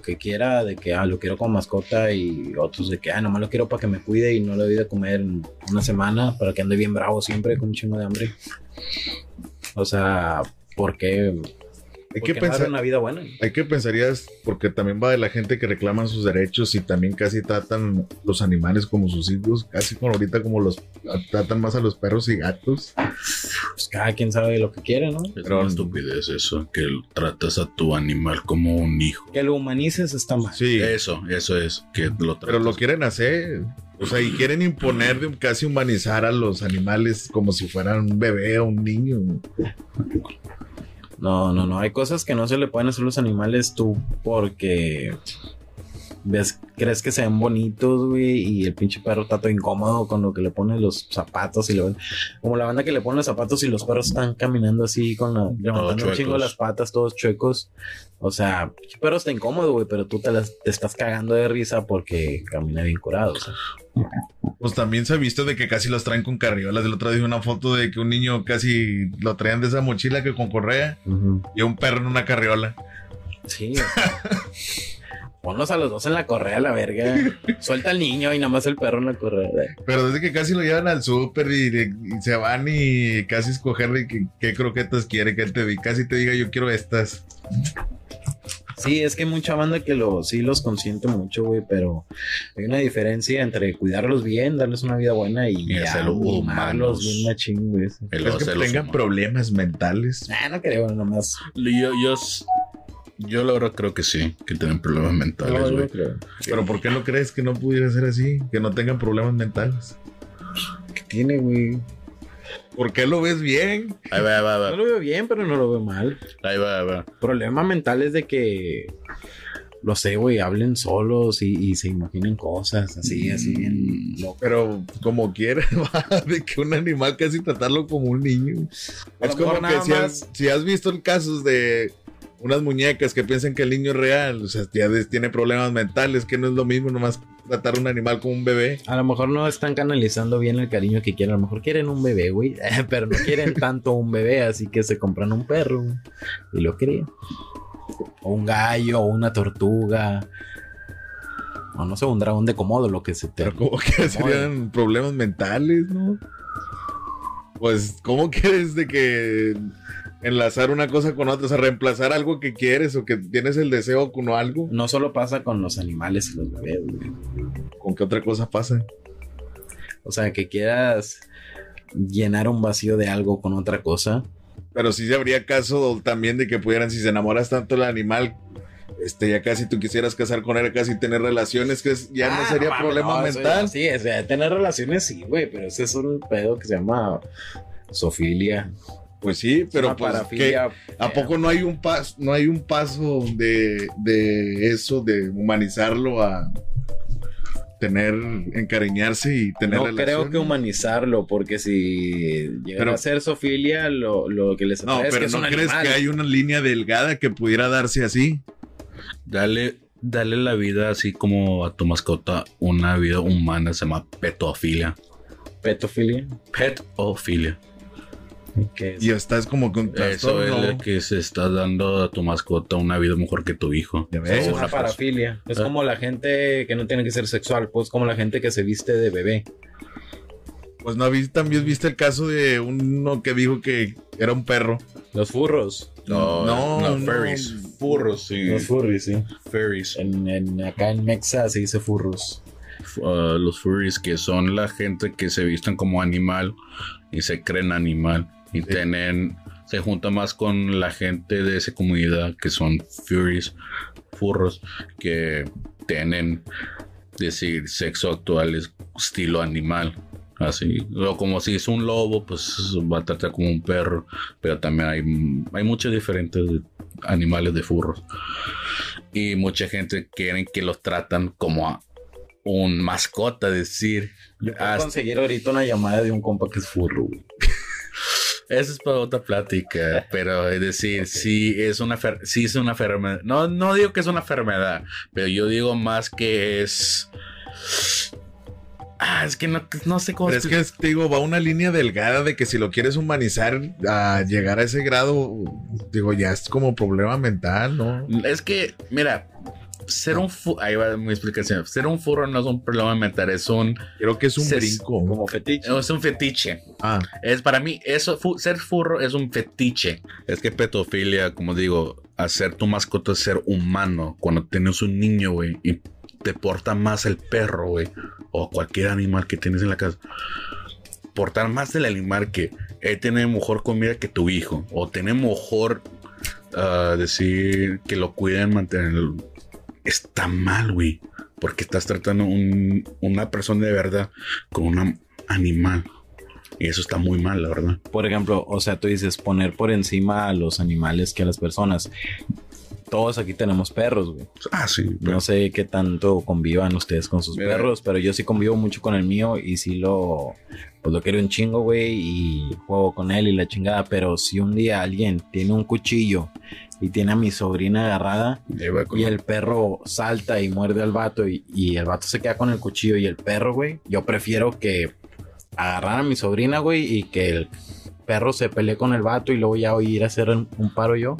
que quiera, de que, ah, lo quiero como mascota y otros de que, ah, nomás lo quiero para que me cuide y no le doy de comer en una semana para que ande bien bravo siempre con un chingo de hambre. O sea, ¿por qué? Hay ¿Por que no pensar, una vida buena? hay que pensarías, porque también va de la gente que reclaman sus derechos y también casi tratan los animales como sus hijos, casi como ahorita como los tratan más a los perros y gatos. Pues cada quien sabe lo que quiere, ¿no? Es Pero- una estupidez eso, que tratas a tu animal como un hijo. Que lo humanices está mal. Sí, Eso, eso es, que lo tratas. pero lo quieren hacer. O sea, y quieren imponer, de casi humanizar a los animales como si fueran un bebé o un niño. No, no, no. Hay cosas que no se le pueden hacer a los animales tú porque ves, crees que se ven bonitos, güey, y el pinche perro está todo incómodo con lo que le pone los zapatos y lo como la banda que le pone los zapatos y los perros están caminando así con la levantando un chingo las patas, todos chuecos. O sea, el perro está incómodo, güey, pero tú te, las- te estás cagando de risa porque camina bien curado. o sea. Pues también se ha visto de que casi los traen con carriolas. El otro día una foto de que un niño casi lo traían de esa mochila que con correa y un perro en una carriola. Sí. o sea, Ponlos a los dos en la correa, la verga. Suelta al niño y nada más el perro en la correa. Pero desde que casi lo llevan al súper y, y se van y casi escoger de que- qué croquetas quiere que él te diga. Casi te diga yo quiero estas. Sí, es que hay mucha banda que lo, sí los consiente mucho, güey, pero hay una diferencia entre cuidarlos bien, darles una vida buena y, Y hacerlo humanos. bien machín, güey. El Es que tengan humanos. problemas mentales. Ah, no creo, nomás. Yo, yo, yo la verdad creo que sí, que tienen problemas mentales, güey. no. Pero ¿por qué no crees que no pudiera ser así? Que no tengan problemas mentales. ¿Qué tiene, güey? ¿Por qué lo ves bien? Ahí va, ahí va, ahí No va. lo veo bien, pero no lo veo mal. Ahí va, ahí va. Problema mental es de que, lo sé, güey, hablen solos y, y se imaginen cosas así, así bien loco. Pero como quiera, va, de que un animal casi tratarlo como un niño. Es como que si has, si has visto el casos de unas muñecas que piensan que el niño es real, o sea, ya tiene problemas mentales, que no es lo mismo nomás tratar a un animal como un bebé. A lo mejor no están canalizando bien el cariño que quieren. A lo mejor quieren un bebé, güey. Pero no quieren tanto un bebé, así que se compran un perro. Y lo crían. O un gallo, o una tortuga. O no sé, un dragón de comodo, lo que se te. Pero como que serían problemas mentales, ¿no? Pues, ¿cómo quieres de que enlazar una cosa con otra? O sea, reemplazar algo que quieres o que tienes el deseo con algo. No solo pasa con los animales y los bebés, güey. ¿Con qué otra cosa pasa? O sea, que quieras llenar un vacío de algo con otra cosa. Pero sí habría caso también de que pudieran, si se enamoras tanto del animal, este, ya casi tú quisieras casar con él, casi tener relaciones, que es- ya no Ah, sería problema no, mental. Sí, o sea, tener relaciones sí, güey, pero ese es un pedo que se llama sofilia. Pues sí, pero pues, parafilia ¿a poco no hay un paso, no hay un paso de, de eso, de humanizarlo a tener, encariñarse y tener No creo que humanizarlo, porque si llega Pero- a ser sofilia, lo, lo que les No, es pero que es ¿no un crees animal. que hay una línea delgada que pudiera darse así? Dale, dale la vida así como a tu mascota una vida humana, se llama petofilia. Petofilia. Petofilia. Que es- Y estás como con Eso es lo que se está dando a tu mascota una vida mejor que tu hijo. Es una parafilia. Es Ah. como la gente que no tiene que ser sexual, pues como la gente que se viste de bebé. Pues no, también viste el caso de uno que dijo que era un perro. Los furros. No, No, no, no. furries. Furros, sí. Los furries, sí. Furries. En, en- acá en Mexa se dice furros. Uh, los furries que son la gente que se visten como animal y se creen animal y tienen se junta más con la gente de esa comunidad que son furries furros que tienen decir sexo actual es estilo animal así o como si es un lobo pues va a tratar como un perro pero también hay, hay muchos diferentes animales de furros y mucha gente quieren que los tratan como a un mascota, decir. Yo puedo Hasta- conseguir ahorita una llamada de un compa que es furro, güey. Eso es para otra plática, pero es decir, sí es una fer- sí es una enfermedad. No, no digo que es una enfermedad, pero yo digo más que es. Ah, es que no, no sé cómo Pero es que, es- te digo, va una línea delgada de que si lo quieres humanizar a llegar a ese grado, digo, ya es como problema mental, ¿no? Es que, mira, ser un fu- ahí va mi explicación. Ser un furro no es un problema mental, es un Creo que es un brinco. Como fetiche. es un fetiche. Ah, Es para mí, eso, fu- ser furro es un fetiche. Es que pedofilia, como digo, hacer tu mascota ser humano. Cuando tienes un niño, güey, y te porta más el perro, güey, o cualquier animal que tienes en la casa. Portar más del animal que él tiene mejor comida que tu hijo, o tiene mejor ah, decir que lo cuiden, mantenerlo. Está mal, güey, porque estás tratando un- una persona de verdad con un animal. Y eso está muy mal, la verdad. Por ejemplo, o sea, tú dices poner por encima a los animales que a las personas. Todos aquí tenemos perros, güey. Ah, sí. No sé qué tanto convivan ustedes con sus Mira. perros, pero yo sí convivo mucho con el mío y sí lo, pues lo quiero un chingo, güey, y juego con él y la chingada. Pero si un día alguien tiene un cuchillo y tiene a mi sobrina agarrada y el perro salta y muerde al vato y, y el vato se queda con el cuchillo y el perro, güey, yo prefiero que agarrar a mi sobrina, güey, y que el perro se pelee con el vato y luego ya voy a ir a hacer un, un paro yo.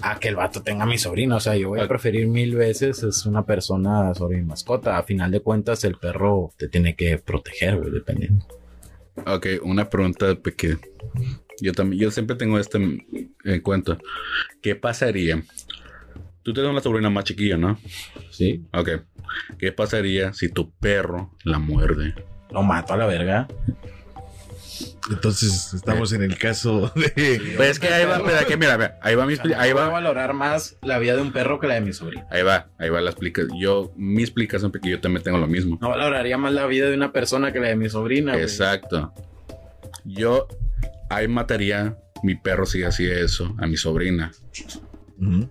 A que el vato tenga a mi sobrina. O sea, yo voy a Ok. preferir mil veces es una persona sobre mi mascota. A final de cuentas, el perro te tiene que proteger, güey, dependiendo. Ok, una pregunta pequeña. Yo también, yo siempre tengo esto en, en cuenta. ¿Qué pasaría? Tú tienes una sobrina más chiquilla, ¿no? Sí. Ok. ¿Qué pasaría si tu perro la muerde? Lo mato a la verga. entonces estamos en el caso de... Pues es que ahí va, espera, que mira, mira, ahí va mi ahí Voy a va, valorar más la vida de un perro que la de mi sobrina. ahí va, ahí va la explicación. Yo, mi explicación, porque yo también tengo lo mismo. No valoraría más la vida de una persona que la de mi sobrina. güey. Exacto. Yo ahí mataría mi perro si hacía eso a mi sobrina.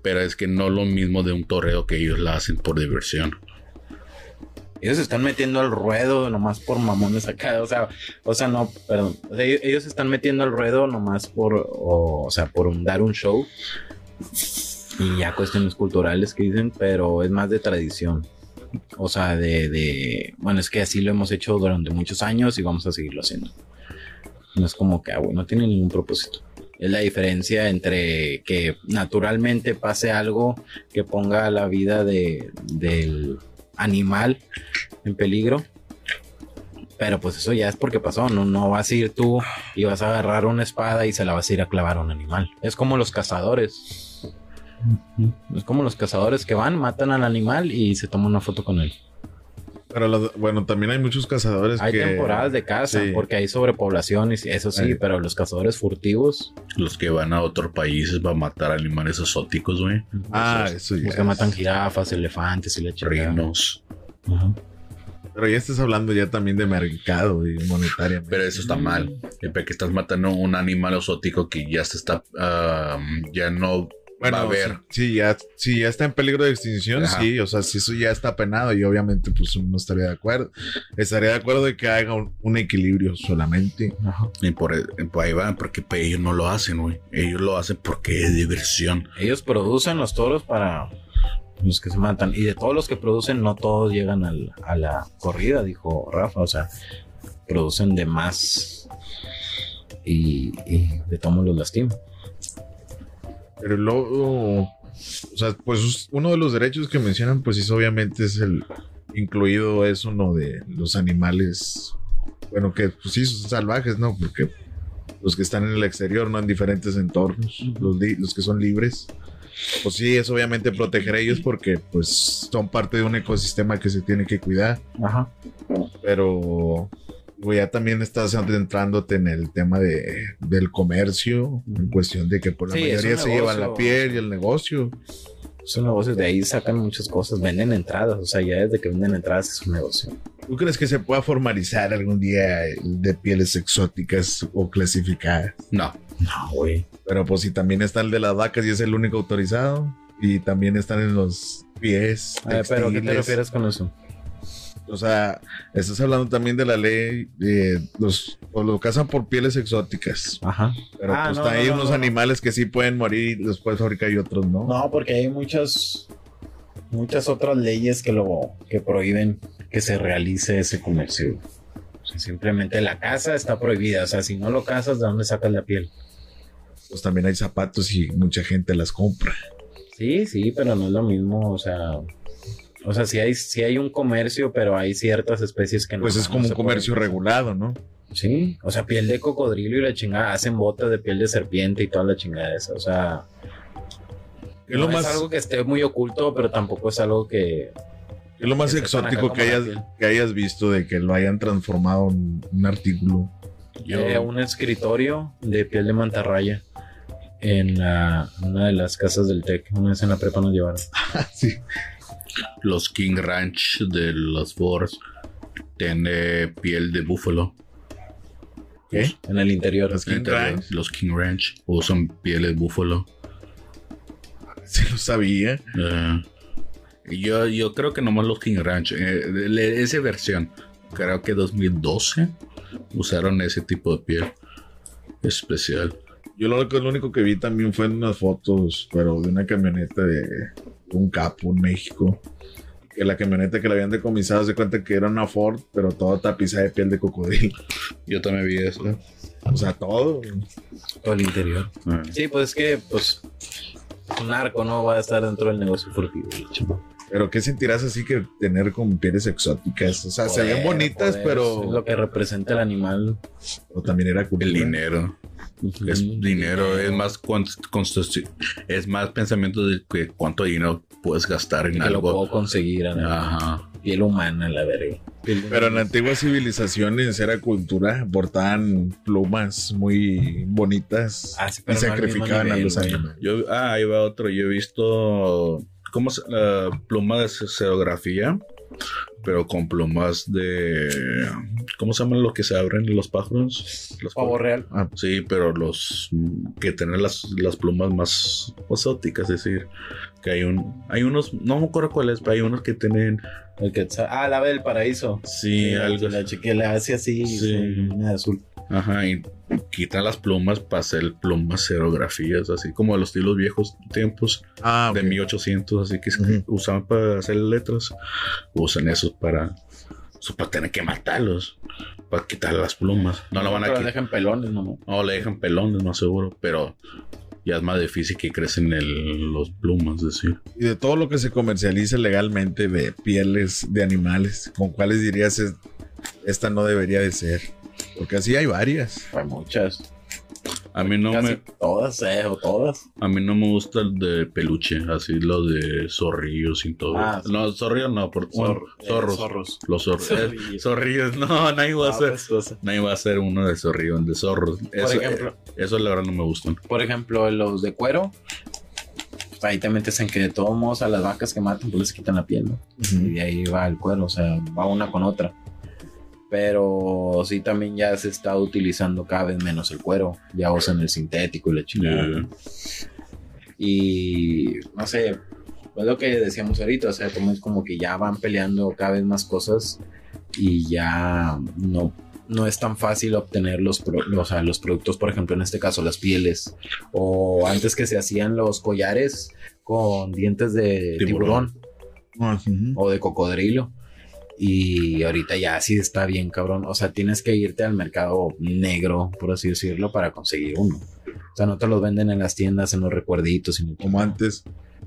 Pero es que no lo mismo de un toreo que ellos la hacen por diversión. Ellos se están metiendo al ruedo nomás por mamones acá. O sea, o sea, no, perdón. O sea, ellos ellos se están metiendo al ruedo nomás por, o, o sea, por un- dar un show. Y ya cuestiones culturales que dicen, pero es más de tradición. O sea, de, de, bueno, es que así lo hemos hecho durante muchos años y vamos a seguirlo haciendo. No es como que, ah, güey, no tiene ningún propósito. Es la diferencia entre que naturalmente pase algo que ponga la vida de, del animal en peligro. Pero pues eso ya es porque pasó, no, no vas a ir tú y vas a agarrar una espada y se la vas a ir a clavar a un animal. Es como los cazadores. Es como los cazadores que van, matan al animal y se toman una foto con él. Pero los- bueno, también hay muchos cazadores Hay que... temporadas de caza sí. porque hay sobrepoblación y eso sí, Sí. pero los cazadores furtivos Los que van a otros países para matar animales exóticos, güey. Ah, eso ya. los que es. matan jirafas, elefantes y la. Rinos. Ajá. Pero ya estás hablando ya también de mercado y monetariamente. Pero eso está mal. Siempre que estás matando un animal exótico que ya se está. ah, ya no Bueno, va a haber. Sí, sí, ya, sí, ya está en peligro de extinción, Ajá. sí. O sea, si eso ya está penado y obviamente pues uno estaría de acuerdo. Estaría de acuerdo de que haga un, un equilibrio solamente. Y por, por ahí van, porque pues, ellos no lo hacen, güey. Ellos lo hacen porque es diversión. Ellos producen los toros para los que se matan. Y de todos los que producen, no todos llegan al- a la corrida, dijo Rafa. O sea, producen de más y, y de tomo los lastima. Pero luego, o sea, pues uno de los derechos que mencionan, pues es obviamente es el incluido es uno de los animales, bueno, que pues sí son salvajes, ¿no? Porque los que están en el exterior, no en diferentes entornos, los, los que son libres, pues sí, es obviamente proteger a ellos porque pues son parte de un ecosistema que se tiene que cuidar, Ajá. pero güey, ya también estás adentrándote en el tema de, del comercio, en cuestión de que por la Sí, mayoría se llevan la piel y el negocio. Son negocios, de ahí sacan muchas cosas, venden entradas, o sea, ya desde que venden entradas es un negocio. ¿Tú crees que se pueda formalizar algún día de pieles exóticas o clasificadas? No. No, güey. Pero pues si también está el de las vacas y es el único autorizado. Y también están en los pies. Ver, pero ¿qué te refieres con eso? O sea, estás hablando también de la ley de los o lo cazan por pieles exóticas. Ajá. Pero Ah, pues no, hay no, unos no, no. animales que sí pueden morir y los puedes fabricar y otros no. No, porque hay muchas muchas otras leyes que lo que prohíben que se realice ese comercio. O sea, simplemente la caza está prohibida, o sea, si no lo cazas, ¿de dónde sacas la piel? Pues también hay zapatos y mucha gente las compra. Sí, sí, pero no es lo mismo, o sea, o sea, sí hay sí hay un comercio, pero hay ciertas especies que no Pues es no como un comercio pueden. regulado, ¿no? Sí, o sea, piel de cocodrilo y la chingada, hacen botas de piel de serpiente y toda la chingada esa, o sea, ¿Qué es lo no más, es algo que esté muy oculto, pero tampoco es algo que es lo más que exótico que hayas, que hayas visto de que lo hayan transformado en un artículo? Yo, Eh, un escritorio de piel de mantarraya en la- una de las casas del TEC. Una vez en la prepa nos llevaron. sí. Los King Ranch de los Fords tiene piel de búfalo. ¿Qué? En el interior. Las King Interior, Ranch. Los King Ranch usan piel de búfalo. Sí lo sabía. Eh, yo, yo creo que nomás los King Ranch, eh, esa versión, creo que 2012 usaron ese tipo de piel especial. Yo lo, lo único que vi también fue en unas fotos, pero de una camioneta de un capo en México. Que la camioneta que la habían decomisado se cuenta que era una Ford, pero toda tapizada de piel de cocodrilo. Yo también vi eso. O sea, todo. Todo el interior. Sí, pues es que, pues, un narco no va a estar dentro del negocio furtivo. Pero ¿qué sentirás así que tener como pieles exóticas? O sea, se ven bonitas, poder, pero, Es lo que representa el animal. pero también era cultura. el dinero. Es dinero, es más con- construcción- es más pensamiento de que cuánto dinero puedes gastar en Que lo algo. puedo conseguir. Ajá. Piel humana, la verga. Pero en antiguas civilizaciones era cultura, portaban plumas muy bonitas Ah, sí, y sacrificaban a los animales. Yo, ah, ahí va otro. Yo he visto. ¿Cómo se la pluma de serografía? Pero con plumas de. ¿Cómo se llaman los que se abren los pájaros? Los Pavo real. Ah, Sí, pero los que tienen las, las plumas más exóticas, es decir, que hay un, hay unos, no me acuerdo cuáles, pero hay unos que tienen, El que ah, la ave del paraíso. sí, la, algo, la le hace así, Sí. azul. Ajá, y quitan las plumas para hacer plumas serografías, así como los estilos viejos tiempos ah, de ok. 1800, así que es- Ujú. usaban para hacer letras, usan esos para, para tener que matarlos, para quitar las plumas, no lo van a quitar. dejan pelones, ¿no? No, le dejan pelones, más seguro, pero ya es más difícil que crecen el, los plumas, decir. Y de todo lo que se comercializa legalmente de pieles de animales, ¿con cuáles dirías es- esta no debería de ser? Porque así hay varias. Hay muchas. A mí no Casi me, todas, eh, o todas. a mí no me gusta el de peluche, así lo de zorrillos y todo. Ah, sí. no, zorrillos no, por, bueno, eh, zorros. zorros. Los zorros. Zorrillos. Eh, zorrillos, no, nadie va a Ah, hacer. pues. Nadie va a hacer uno de zorrillos, de zorros. Por Eso, ejemplo, eh, eso la verdad no me gustan. por ejemplo, los de cuero. pues, Ahí te metes en que de todos modos a las vacas que matan, pues les quitan la piel, ¿no? Y de ahí va el cuero, o sea, va una con otra. Pero sí también ya se está utilizando cada vez menos el cuero. Ya usan el sintético y la chingada. Y no sé, es lo que decíamos ahorita, o sea, como es como que ya van peleando cada vez más cosas y ya no, no es tan fácil obtener los, pro- o sea, los productos, por ejemplo, en este caso las pieles, o antes que se hacían los collares con dientes de Tiburón. tiburón, Ah, o de cocodrilo. Y ahorita ya sí está bien, cabrón. O sea, tienes que irte al mercado negro, por así decirlo, para conseguir uno. O sea, no te los venden en las tiendas, en los recuerditos. Sino Como antes.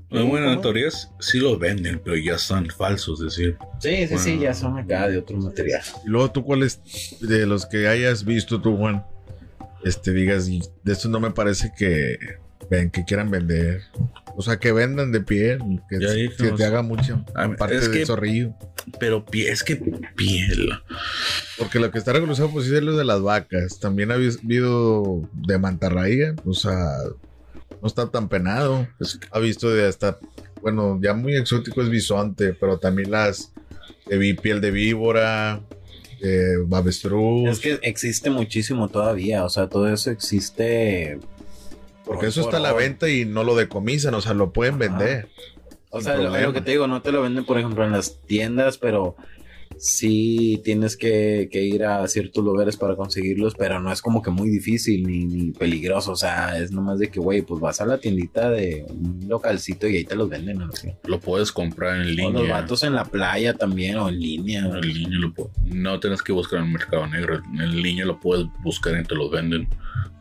Bueno, bueno, en teorías sí los venden, pero ya están falsos, es decir. Sí, sí, sí, ya son acá de otro material. Y luego tú, ¿cuáles de los que hayas visto tú, Juan? Este, digas, de estos no me parece que ven, que quieran vender. O sea, que vendan de piel, que, Ya que dijimos. te haga mucho Ah, parte es del que- zorrillo. Pero pie, es que piel. Porque lo que está reconocido pues sí es lo de las vacas. También ha habido de mantarraya, o sea, no está tan penado. Es- Ha visto de hasta, bueno, ya muy exótico es bisonte, pero también las de vi- piel de víbora, avestruz. Es que existe muchísimo todavía. O sea, todo eso existe. Porque por- eso está a la venta y no lo decomisan, o sea, lo pueden Ajá. vender. O sea, lo, lo que te digo, no te lo venden, por ejemplo, en las tiendas, pero sí tienes que, que ir a ciertos lugares para conseguirlos, pero no es como que muy difícil ni, ni peligroso. O sea, es nomás de que, güey, pues vas a la tiendita de un localcito y ahí te los venden. ¿no? Lo puedes comprar en O línea. los vatos en la playa también, o en línea. En línea lo no tienes que buscar en el mercado negro. En línea lo puedes buscar y te los venden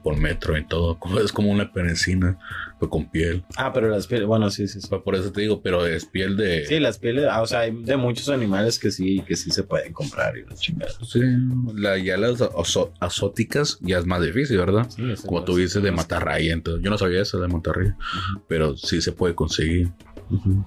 por metro y todo. Es como una penicina, pero con piel. Ah, pero las pieles, bueno, sí, sí, sí. Por eso te digo, pero es piel de. Sí, las pieles, ah, o sea, hay de muchos animales que sí, que sí se pueden comprar y la chingada. Sí, la, ya las asóticas ya es más difícil, ¿verdad? Sí, Como tú dices de matarraya, entonces yo no sabía eso de matarraya, pero sí se puede conseguir. Ujú.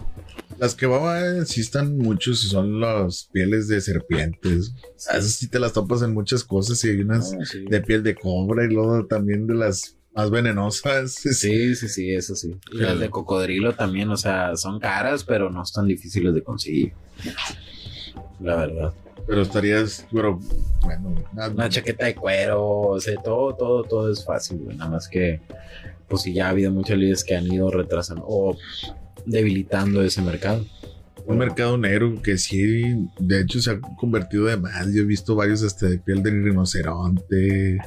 Las que van sí están muchos y son las pieles de serpientes. A Esas sí te las topas en muchas cosas y hay unas Ah, sí. de piel de cobra y luego también de las más venenosas. Sí, sí, sí, eso sí. Y Sí. las de cocodrilo también, o sea, son caras, pero no están difíciles de conseguir. La verdad. Pero estarías, pero bueno, nada- Una chaqueta de cuero, o sea, todo, todo, todo es fácil, güey. Nada más que, pues sí, ya ha habido muchas leyes que han ido retrasando o debilitando ese mercado. un mercado negro que sí, de hecho se ha convertido de más. Yo he visto varios este, de piel de rinoceronte,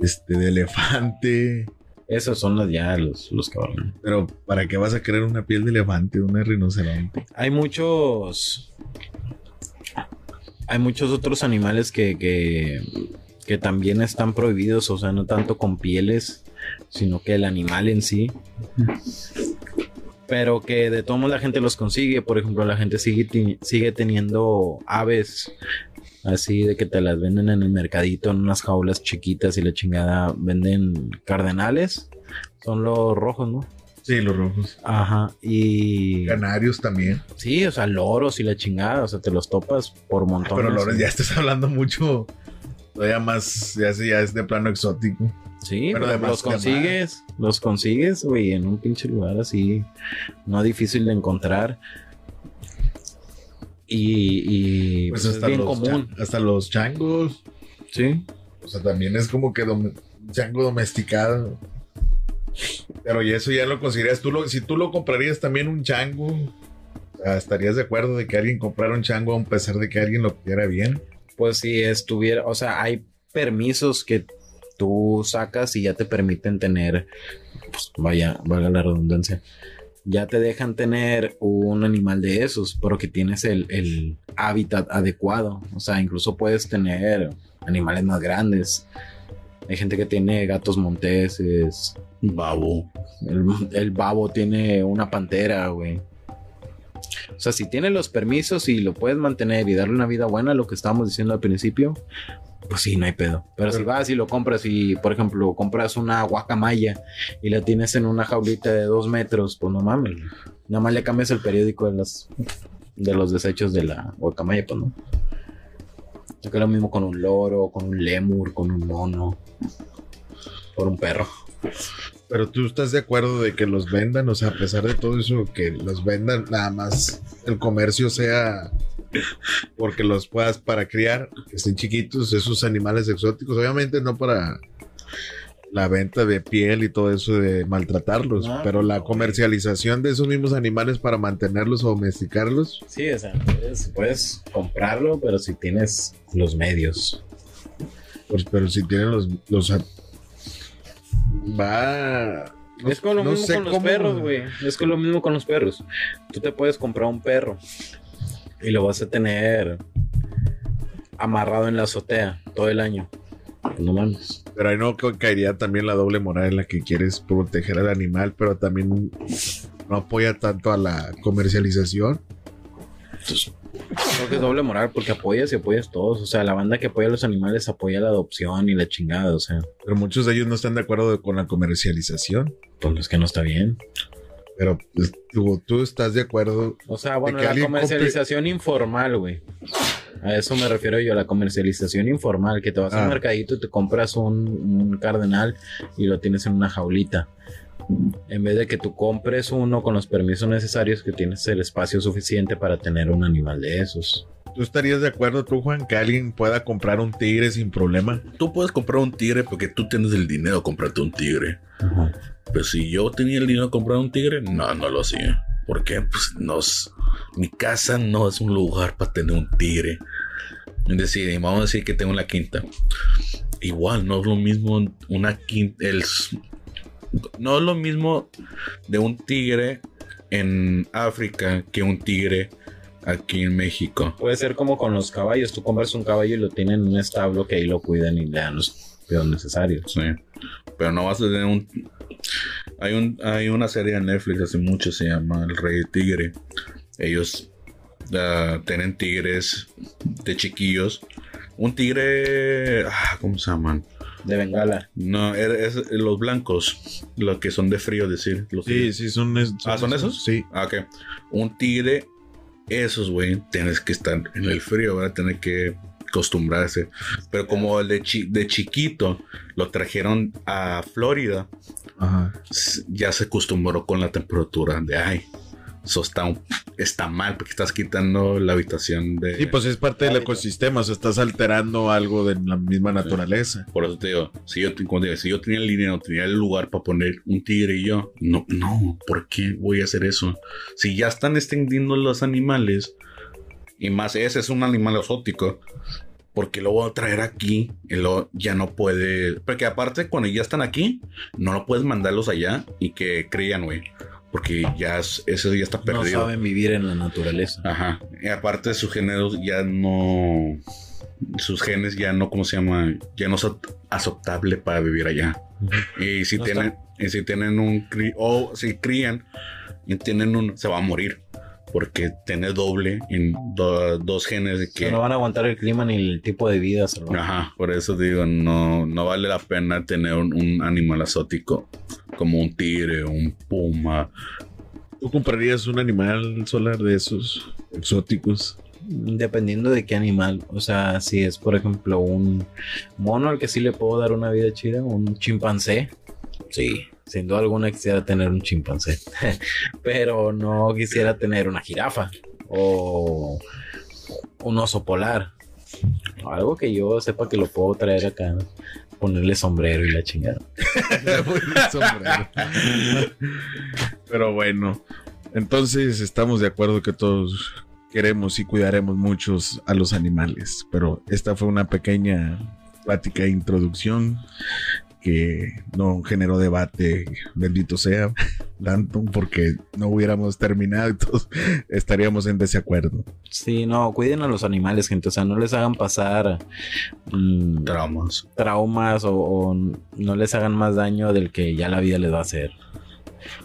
este, de elefante. Esos son los, ya los, los que valen. Pero ¿para qué vas a querer una piel de elefante, una de rinoceronte? Hay muchos. Hay muchos otros animales que, que, que también están prohibidos, o sea, no tanto con pieles, sino que el animal en sí. Pero que de todos modos la gente los consigue. Por ejemplo, la gente sigue, sigue teniendo aves así de que te las venden en el mercadito en unas jaulas chiquitas y la chingada venden cardenales. Son los rojos, ¿no? Sí, los rojos. Ajá. Y. Canarios también. Sí, o sea, loros y la chingada, o sea, te los topas por montones. Pero Lores, ya estás hablando mucho. Todavía más, ya, ya es de plano exótico. Sí, pero pero de más- los consigues, los consigues, güey, en un pinche lugar así, no difícil de encontrar. Y, y Pues pues, es hasta bien los, común, hasta los changos. sí. O sea, también es como que dom- chango domesticado. Pero y eso ya lo conseguirías. Tú lo, si tú lo comprarías también un chango, sea, ¿estarías de acuerdo de que alguien comprara un chango a pesar de que alguien lo quiera bien? Pues si estuviera, o sea, hay permisos que tú sacas y ya te permiten tener, pues vaya, valga la redundancia, ya te dejan tener un animal de esos, pero que tienes el, el hábitat adecuado. O sea, incluso puedes tener animales más grandes. Hay gente que tiene gatos monteses. Babo. El, el babo tiene una pantera, güey. O sea, si tiene los permisos y lo puedes mantener y darle una vida buena, lo que estábamos diciendo al principio, pues sí, no hay pedo. Pero si vas y lo compras y, por ejemplo, compras una guacamaya y la tienes en una jaulita de dos metros, pues no mames. Nada más le cambias el periódico de, las, de los desechos de la guacamaya, pues no. Yo creo lo mismo con un loro, con un lemur, con un mono, por un perro. Pero tú estás de acuerdo de que los vendan, o sea, a pesar de todo eso, que los vendan nada más el comercio sea porque los puedas para criar, que estén chiquitos, esos animales exóticos, obviamente no para la venta de piel y todo eso de maltratarlos, No, pero la comercialización de esos mismos animales para mantenerlos o domesticarlos, Sí, o sea, puedes, puedes comprarlo, pero si tienes los medios. pues pero si tienen los los va es con lo no mismo con los cómo- perros, güey. Es con lo mismo con los perros. Tú te puedes comprar un perro y lo vas a tener amarrado en la azotea todo el año. No mames. Pero ahí no ca- caería también la doble moral en la que quieres proteger al animal, pero también no apoya tanto a la comercialización. Creo que es doble moral porque apoyas y apoyas todos. O sea, la banda que apoya a los animales apoya la adopción y la chingada. O sea, Pero muchos de ellos no están de acuerdo con la comercialización. pues es que no está bien. Pero pues, tú, tú estás de acuerdo. O sea, bueno, la comercialización informal, güey. A eso me refiero yo, la comercialización informal, que te vas Ah. al mercadito y te compras un, un cardenal y lo tienes en una jaulita. En vez de que tú compres uno con los permisos necesarios, que tienes el espacio suficiente para tener un animal de esos. ¿Tú estarías de acuerdo, tú, Juan, que alguien pueda comprar un tigre sin problema? Tú puedes comprar un tigre porque tú tienes el dinero de comprarte un tigre. Pero si yo tenía el dinero de comprar un tigre, no, no lo hacía. ¿Por qué? Pues no es- mi casa no es un lugar para tener un tigre. Es decir, vamos a decir que tengo la quinta. Igual, no es lo mismo una quinta. El, no es lo mismo de un tigre en África que un tigre aquí en México. Puede ser como con los caballos. Tú compras un caballo y lo tienen en un establo que ahí lo cuidan y le dan los cuidados necesarios. Sí. Pero no vas a tener un. Hay, un, hay una serie en Netflix hace mucho, se llama El Rey Tigre. Ellos ah, tienen tigres de chiquillos. Un tigre. ah, ¿Cómo se llaman? De Bengala. No, es, es los blancos. Los que son de frío, decir. Los Sí, tigres. sí, son, es- Ah, ¿son esos? Sí. Ah, ok. Un tigre, esos, güey, tienes que estar en el frío, ¿verdad? Tienes que acostumbrarse. Pero como el de, chi- de chiquito lo trajeron a Florida, Ajá. ya se acostumbró con la temperatura de ay. Eso está, un- está mal porque estás quitando la habitación de. Sí, pues es parte del ecosistema, o sea, estás alterando algo de la misma naturaleza. Por eso te digo, si yo, digo, si yo tenía el dinero, tenía el lugar para poner un tigre y yo, no, no, ¿por qué voy a hacer eso? Si ya están extendiendo los animales, y más ese es un animal exótico, porque lo voy a traer aquí y luego ya no puede. Porque aparte, cuando ya están aquí, no lo puedes mandarlos allá y que crían, güey. Porque ya es- ese ya está No perdido. saben vivir en la naturaleza. Ajá. Y aparte sus géneros ya no. Sus genes ya no, ¿cómo se llama? Ya no son aceptable para vivir allá. Y si No tienen, y si tienen un cri- o si crían y tienen un, se va a morir. Porque tiene doble en do- dos genes de que. No van a aguantar el clima ni el tipo de vida salvaje. Ajá, por eso digo, no, no vale la pena tener un, un animal exótico como un tigre, un puma. ¿Tú comprarías un animal solar de esos exóticos? Dependiendo de qué animal. O sea, si es, por ejemplo, un mono al que sí le puedo dar una vida chida, un chimpancé. Sí, sin duda alguna quisiera tener un chimpancé. Pero no quisiera tener una jirafa o un oso polar. Algo que yo sepa que lo puedo traer acá, ponerle sombrero y la chingada. Pero bueno, entonces estamos de acuerdo que todos queremos y cuidaremos muchos a los animales. Pero esta fue una pequeña plática de introducción que no generó debate, bendito sea, tanto porque no hubiéramos terminado y todos estaríamos en desacuerdo. Sí, no, cuiden a los animales, gente. O sea, no les hagan pasar mm, Traumas. traumas o, o no les hagan más daño del que ya la vida les va a hacer.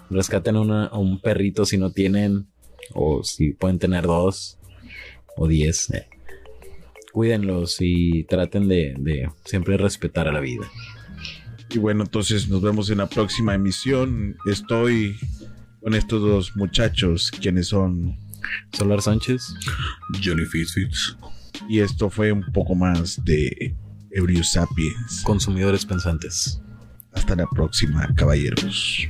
Rescaten una- a un perrito si no tienen, o si pueden tener dos o diez. eh. Cuídenlos y traten de, de siempre respetar a la vida. Y bueno, entonces nos vemos en la próxima emisión. Estoy con estos dos muchachos, quienes son... Solar Sánchez. Johnny Fitfits. Y esto fue un poco más de Ebrio Sapiens. Consumidores pensantes. Hasta la próxima, caballeros.